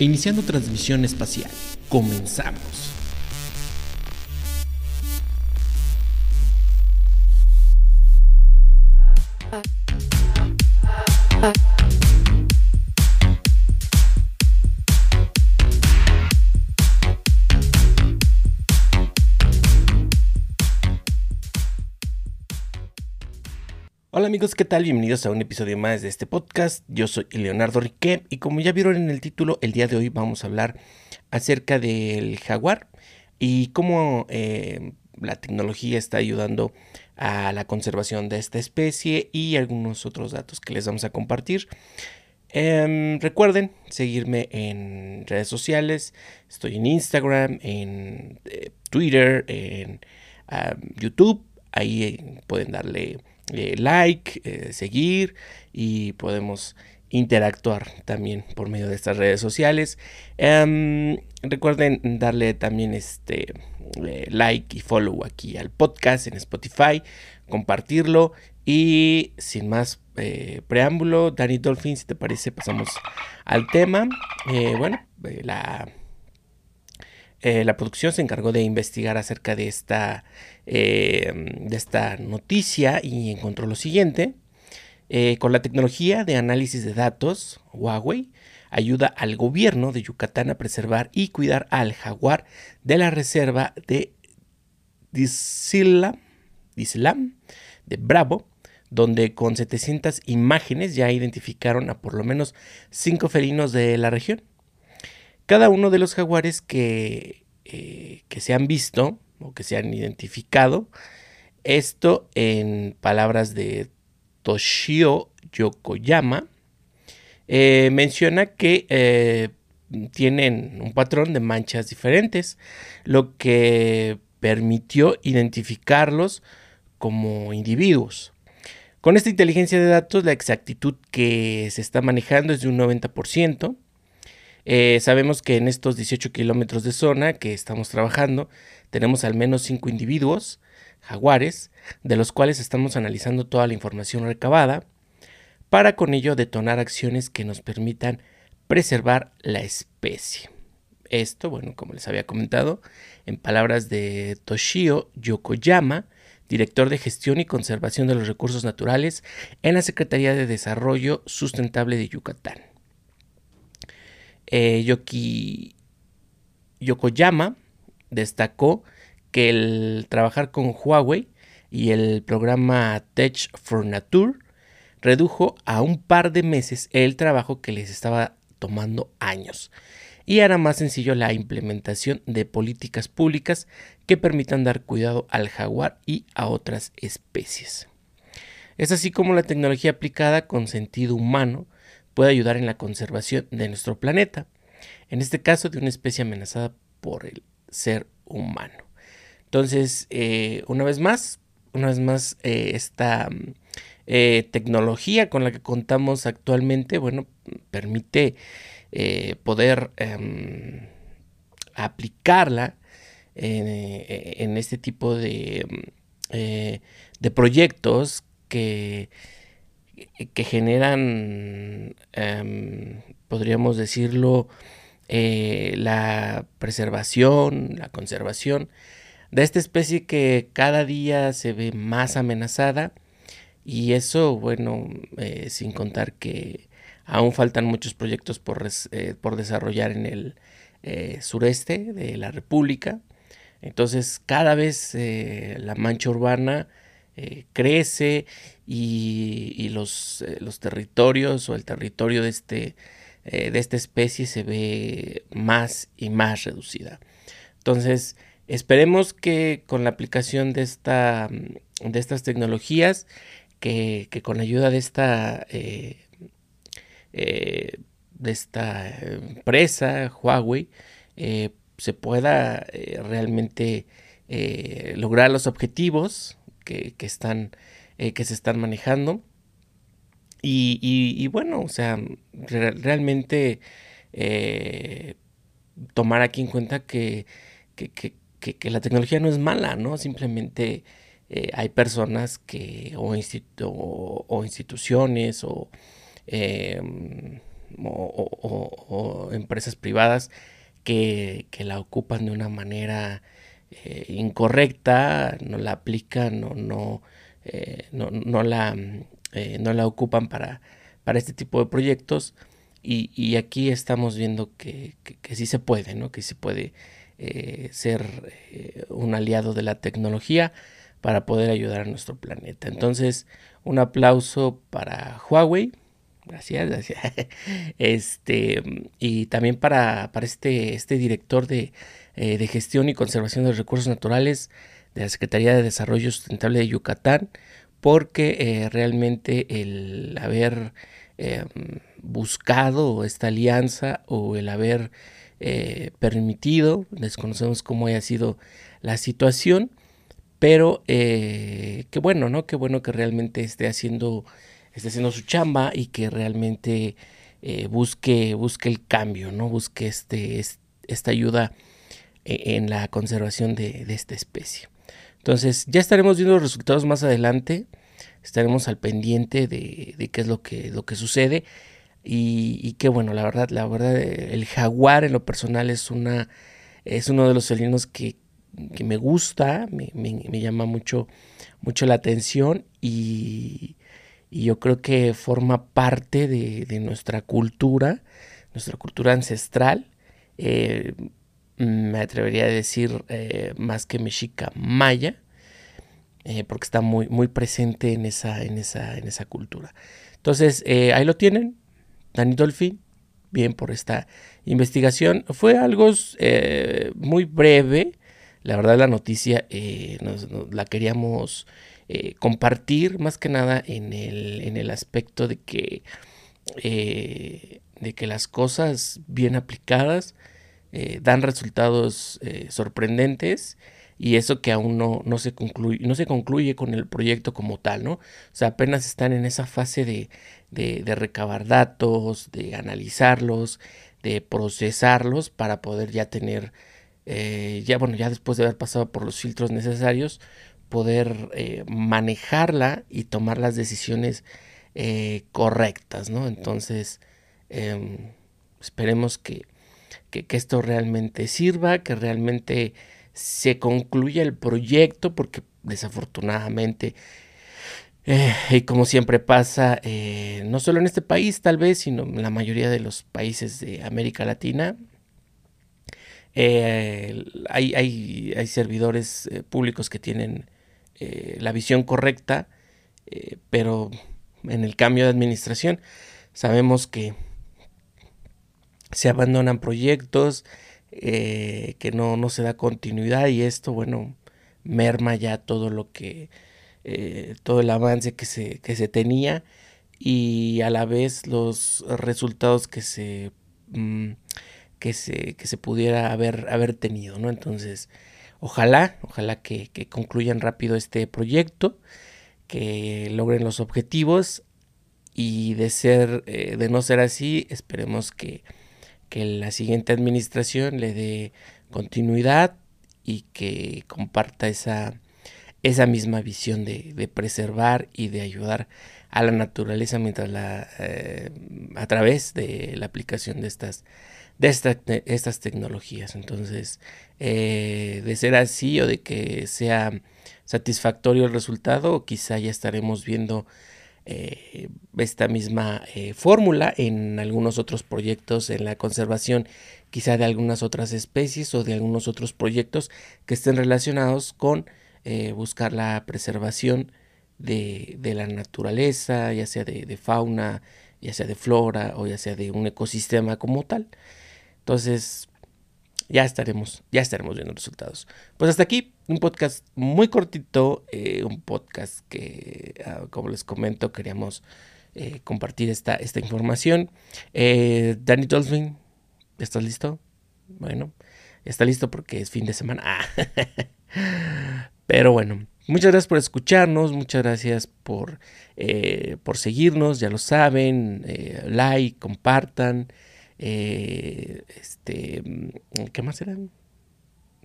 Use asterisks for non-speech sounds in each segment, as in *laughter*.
Iniciando transmisión espacial. Comenzamos. Hola amigos, ¿qué tal? Bienvenidos a un episodio más de este podcast. Yo soy Leonardo Riquet y como ya vieron en el título, el día de hoy vamos a hablar acerca del jaguar y cómo eh, la tecnología está ayudando a la conservación de esta especie y algunos otros datos que les vamos a compartir. Em, recuerden seguirme en redes sociales. Estoy en Instagram, en eh, Twitter, en YouTube. Ahí eh, pueden darle eh, like, eh, seguir y podemos interactuar también por medio de estas redes sociales. Em, recuerden darle también este eh, like y follow aquí al podcast en Spotify, compartirlo y sin más preámbulo, Danny Dolphin, si te parece, pasamos al tema. bueno, la eh, la producción se encargó de investigar acerca de esta, eh, de esta noticia y encontró lo siguiente. Eh, con la tecnología de análisis de datos, Huawei ayuda al gobierno de Yucatán a preservar y cuidar al jaguar de la reserva de Dislam, de Bravo, donde con 700 imágenes ya identificaron a por lo menos 5 felinos de la región. Cada uno de los jaguares que, eh, que se han visto o que se han identificado, esto en palabras de Toshio Yokoyama, eh, menciona que eh, tienen un patrón de manchas diferentes, lo que permitió identificarlos como individuos. Con esta inteligencia de datos, la exactitud que se está manejando es de un 90%, eh, sabemos que en estos 18 kilómetros de zona que estamos trabajando tenemos al menos 5 individuos, jaguares, de los cuales estamos analizando toda la información recabada para con ello detonar acciones que nos permitan preservar la especie. Esto, bueno, como les había comentado, en palabras de Toshio Yokoyama, director de gestión y conservación de los recursos naturales en la Secretaría de Desarrollo Sustentable de Yucatán. Eh, Yoki, Yokoyama destacó que el trabajar con Huawei y el programa Tech for Nature redujo a un par de meses el trabajo que les estaba tomando años y hará más sencillo la implementación de políticas públicas que permitan dar cuidado al jaguar y a otras especies. Es así como la tecnología aplicada con sentido humano puede ayudar en la conservación de nuestro planeta, en este caso de una especie amenazada por el ser humano. Entonces, eh, una vez más, una vez más, eh, esta eh, tecnología con la que contamos actualmente, bueno, permite poder em, aplicarla en, este tipo de, de proyectos que que generan, em, podríamos decirlo, eh, la preservación, la conservación de esta especie que cada día se ve más amenazada y eso, bueno, eh, sin contar que aún faltan muchos proyectos por, eh, por desarrollar en el sureste de la República. Entonces, cada vez la mancha urbana eh, crece y, los, eh, los, territorios o el territorio de, este, eh, de esta especie se ve más y más reducida. Entonces, esperemos que con la aplicación de, esta, de estas tecnologías, que, con la ayuda de esta, de esta empresa, Huawei, se pueda realmente lograr los objetivos que, están, eh, que se están manejando. Y, bueno, o sea, realmente eh, tomar aquí en cuenta que, que, la tecnología no es mala, ¿no? Simplemente eh, hay personas que, o, o instituciones, o o, empresas privadas que, la ocupan de una manera eh, incorrecta, no la aplican o no, no, la, no la ocupan para, para este tipo de proyectos. Y, aquí estamos viendo que, que, sí se puede, ¿no? que sí puede ser un aliado de la tecnología para poder ayudar a nuestro planeta. Entonces, un aplauso para Huawei. Gracias, gracias. *laughs* Este, y también para, para este, este director de, eh, de, gestión y conservación de recursos naturales de la Secretaría de Desarrollo Sustentable de Yucatán, porque eh, realmente el haber eh, buscado esta alianza o el haber permitido, desconocemos cómo haya sido la situación, pero qué bueno, ¿no? Qué bueno que realmente esté haciendo, esté haciendo su chamba y que realmente eh, busque, busque el cambio, ¿no? Busque este, esta ayuda e, en la conservación de, esta especie. Entonces, ya estaremos viendo los resultados más adelante. Estaremos al pendiente de, qué es lo que, lo que sucede. Y, y qué bueno, la verdad, la verdad, el jaguar en lo personal es una es uno de los felinos que, que me gusta, me, llama mucho, mucho la atención y, yo creo que forma parte de, nuestra cultura, nuestra cultura ancestral. Eh, me atrevería a decir eh, más que mexica maya, eh, porque está muy, muy presente en esa, en, esa, en esa cultura. Entonces, ahí lo tienen, Dani Dolphin, bien por esta investigación. Fue algo muy breve, la verdad la noticia la queríamos eh, compartir más que nada en el, en el aspecto de que, eh, de que las cosas bien aplicadas dan resultados sorprendentes y eso que aún no, no, se concluye, no se concluye con el proyecto como tal, ¿no? O sea, apenas están en esa fase de, de, recabar datos, de analizarlos, de procesarlos para poder ya tener eh, ya bueno, ya después de haber pasado por los filtros necesarios, poder eh, manejarla y tomar las decisiones eh, correctas, ¿no? Entonces, em, esperemos que, que, esto realmente sirva, que realmente se concluya el proyecto, porque desafortunadamente, y como siempre pasa, no solo en este país tal vez, sino en la mayoría de los países de América Latina, eh, hay, hay, servidores eh, públicos que tienen eh, la visión correcta, pero en el cambio de administración sabemos que se abandonan proyectos, que no, no, se da continuidad y esto, bueno, merma ya todo lo que, todo el avance que se, que se tenía y a la vez los resultados que se... Mm, que se, que se pudiera haber, haber tenido, ¿no? Entonces, ojalá, ojalá que, concluyan rápido este proyecto, que logren los objetivos y de ser, eh, de no ser así, esperemos que, que la siguiente administración le dé continuidad y que comparta esa, esa misma visión de, preservar y de ayudar a la naturaleza mientras la, eh, a través de la aplicación de estas de, estas tecnologías. Entonces, eh, de ser así o de que sea satisfactorio el resultado, quizá ya estaremos viendo eh, esta misma eh, fórmula en algunos otros proyectos en la conservación, quizá de algunas otras especies o de algunos otros proyectos que estén relacionados con buscar la preservación de, de, la naturaleza, ya sea de fauna, ya sea de flora o ya sea de un ecosistema como tal. Entonces, ya estaremos, ya estaremos viendo resultados. Pues hasta aquí, un podcast muy cortito, eh, un podcast que, ah, como les comento, queríamos eh, compartir esta, esta información. Eh, Danny Dolphin, ¿estás listo? Bueno, está listo porque es fin de semana. *laughs* Pero bueno, muchas gracias por escucharnos, muchas gracias por, por seguirnos, ya lo saben, like, compartan. Eh, este, mm, ¿qué más era?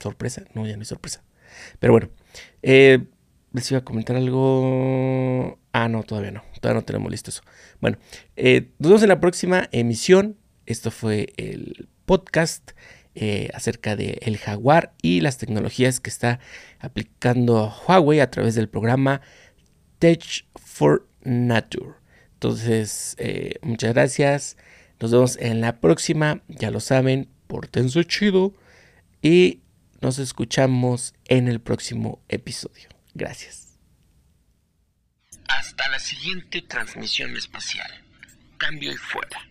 Sorpresa, no, ya no hay sorpresa. Pero bueno, eh, les iba a comentar algo. Ah, no, todavía no. Todavía no tenemos listo eso. Bueno, eh, nos vemos en la próxima emisión. Esto fue el podcast eh, acerca del el Jaguar y las tecnologías que está aplicando Huawei a través del programa Tech for Nature. Entonces, muchas gracias. Nos vemos en la próxima. Ya lo saben, portense chido. Y nos escuchamos en el próximo episodio. Gracias. Hasta la siguiente transmisión espacial. Cambio y fuera.